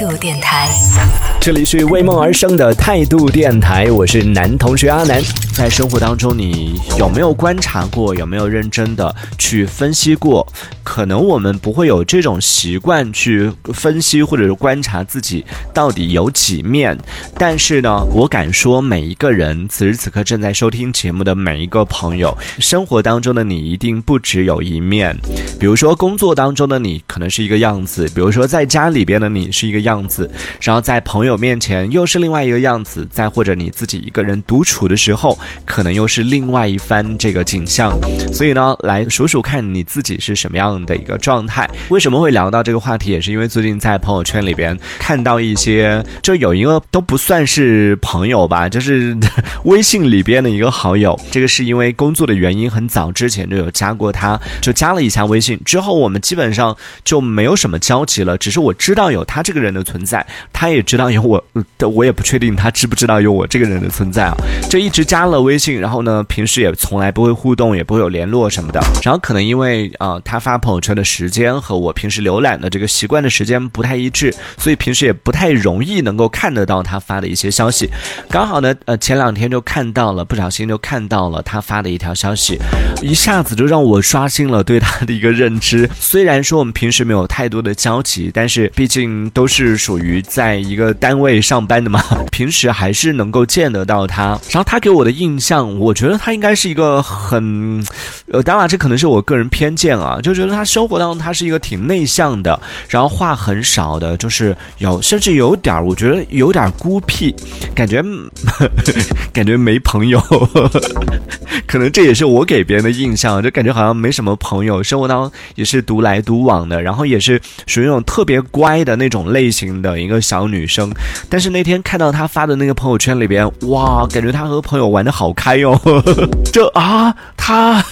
态度电台。这里是为梦而生的态度电台，我是男同学阿南。在生活当中，你有没有观察过？有没有认真的去分析过？可能我们不会有这种习惯去分析或者是观察自己到底有几面，但是呢，我敢说，每一个人此时此刻正在收听节目的每一个朋友，生活当中的你一定不只有一面。比如说工作当中的你可能是一个样子，比如说在家里边的你是一个样子，然后在朋友面前又是另外一个样子，再或者你自己一个人独处的时候，可能又是另外一番这个景象。所以呢，来数数看你自己是什么样的一个状态。为什么会聊到这个话题，也是因为最近在朋友圈里边看到一些，就有一个都不算是朋友吧，就是 微信里边的一个好友。这个是因为工作的原因，很早之前就有加过他，就加了一下微信。之后我们基本上就没有什么交集了，只是我知道有他这个人的存在，他也知道有我，呃我也不确定他知不知道有我这个人的存在啊。就一直加了微信，然后呢，平时也从来不会互动，也不会有联络什么的。然后可能因为啊、呃他发朋友圈的时间和我平时浏览的这个习惯的时间不太一致，所以平时也不太容易能够看得到他发的一些消息。刚好呢，呃，前两天就看到了，不小心就看到了他发的一条消息，一下子就让我刷新了对他的一个认知。虽然说我们平时没有太多的交集，但是毕竟都是属于在一个单位上班的嘛，平时还是能够见得到他。然后他给我的印象，我觉得他应该是一个很，呃，当然这可能是我个人偏见啊，就觉得他生活当中他是一个挺内向的，然后话很少的，就是有甚至有点儿，我觉得有点孤僻，感觉 感觉没朋友。可能这也是我给别人的印象，就感觉好像没什么朋友，生活当中也是独来独往的，然后也是属于那种特别乖的那种类型的一个小女生。但是那天看到她发的那个朋友圈里边，哇，感觉她和朋友玩的好开哟、这啊，她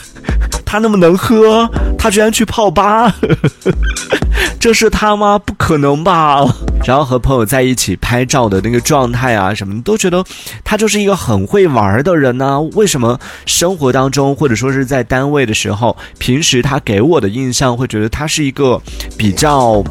她那么能喝，她居然去泡吧，这是她吗？不可能吧！然后和朋友在一起拍照的那个状态啊，什么都觉得他就是一个很会玩的人呢、为什么生活当中或者说是在单位的时候，平时他给我的印象会觉得他是一个比较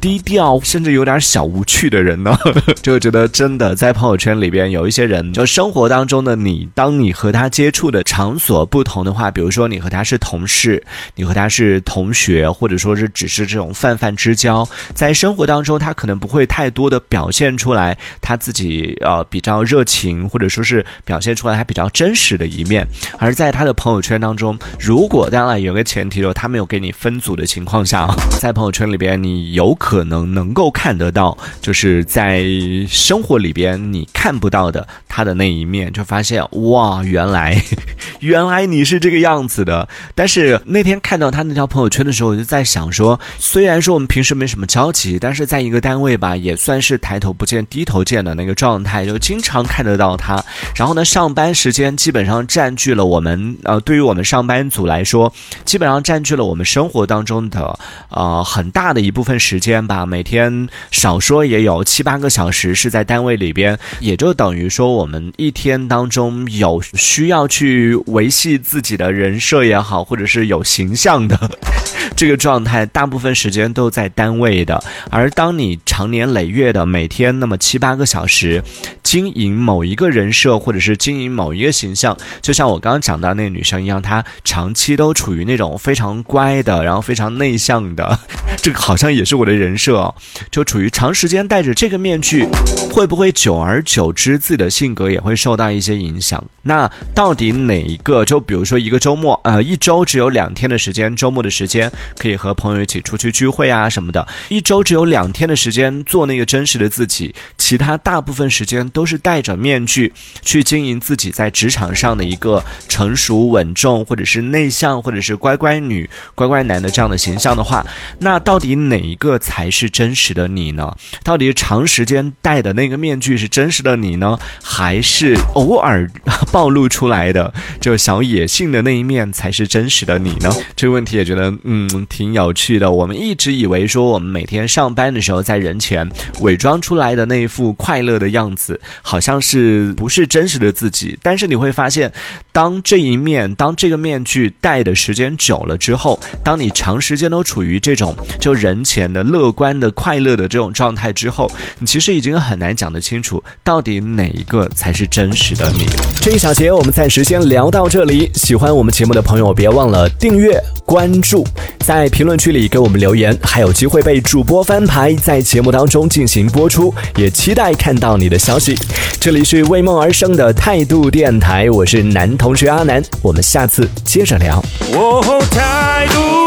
低调，甚至有点小无趣的人呢？就觉得真的在朋友圈里边有一些人，就生活当中的你，当你和他接触的场所不同的话，比如说你和他是同事，你和他是同学，或者说是只是这种泛泛之交，在生活当中他可能不会太多的表现出来他自己呃比较热情，或者说是表现出来他比较真实的一面，而在他的朋友圈当中，如果当然有个前提就他没有给你分组的情况下，在朋友圈里边你有可能能够看得到，就是在生活里边你看不到的他的那一面，就发现哇，原来 原来你是这个样子的。但是那天看到他那条朋友圈的时候，我就在想说，虽然说我们平时没什么交集，但是在一个单位吧，啊也算是抬头不见低头见的那个状态，就经常看得到他。然后呢，上班时间基本上占据了我们呃，对于我们上班族来说，基本上占据了我们生活当中的呃很大的一部分时间吧。每天少说也有七八个小时是在单位里边，也就等于说我们一天当中有需要去维系自己的人设也好，或者是有形象的 这个状态，大部分时间都在单位的。而当你长年累月的每天那么七八个小时，经营某一个人设，或者是经营某一个形象，就像我刚刚讲到那个女生一样，她长期都处于那种非常乖的，然后非常内向的，这个好像也是我的人设哦，就处于长时间戴着这个面具，会不会久而久之自己的性格也会受到一些影响？那到底哪一个？就比如说一个周末，呃，一周只有两天的时间，周末的时间可以和朋友一起出去聚会啊什么的，一周只有两天的时间做那个真实的自己，其他大部分时间都是戴着面具去经营自己在职场上的一个成熟稳重，或者是内向，或者是乖乖女、乖乖男的这样的形象的话，那到到底哪一个才是真实的你呢？到底长时间戴的那个面具是真实的你呢，还是偶尔暴露出来的就小野性的那一面才是真实的你呢？这个问题也觉得，嗯，挺有趣的。我们一直以为说，我们每天上班的时候，在人前伪装出来的那一副快乐的样子，好像是不是真实的自己。但是你会发现，当这一面，当这个面具戴的时间久了之后，当你长时间都处于这种就人前的乐观的、快乐的这种状态之后，你其实已经很难讲得清楚，到底哪一个才是真实的你。这一小节我们暂时先聊到这里。喜欢我们节目的朋友，别忘了订阅、关注，在评论区里给我们留言，还有机会被主播翻牌，在节目当中进行播出。也期待看到你的消息。这里是为梦而生的态度电台，我是男同学阿南，我们下次接着聊。哦，态度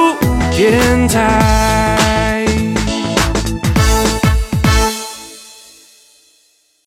电台。